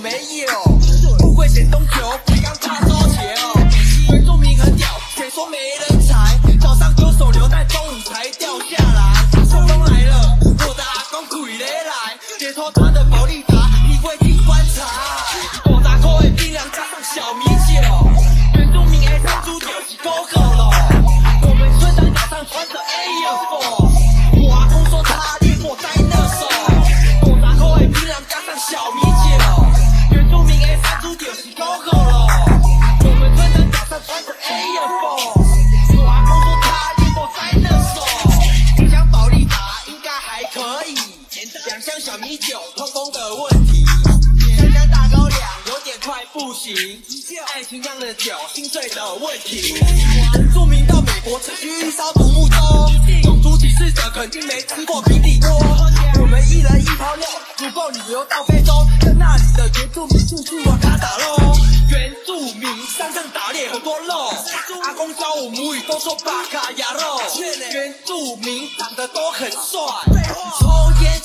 没有富贵险中求别让他多求鬼住民很屌谁说没人才？早上丢手榴弹中午才掉下来匆匆来了我的阿公跪了来解脱他的宝利达你会去观察。五十块的槟榔加上小米酒鬼住民 a 三租就是不够咯有通风的问题。香香大高粱有点快不行，爱情酿的酒心碎的问题。著名到美国只需一艘独木舟，种族歧视者肯定没吃过平底锅。我们一人一泡尿，足够旅游到非洲，在那里的原住民出去玩卡打喽。原住民山上打猎很多肉，阿公教我母语都说巴卡鸭肉。原住民长得都很帅，抽烟。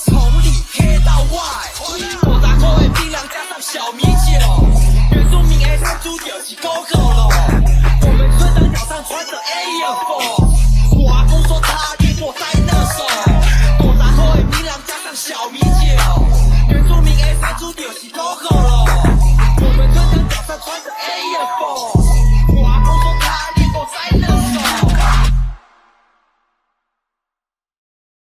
原住民的小猪就是够够了。我们村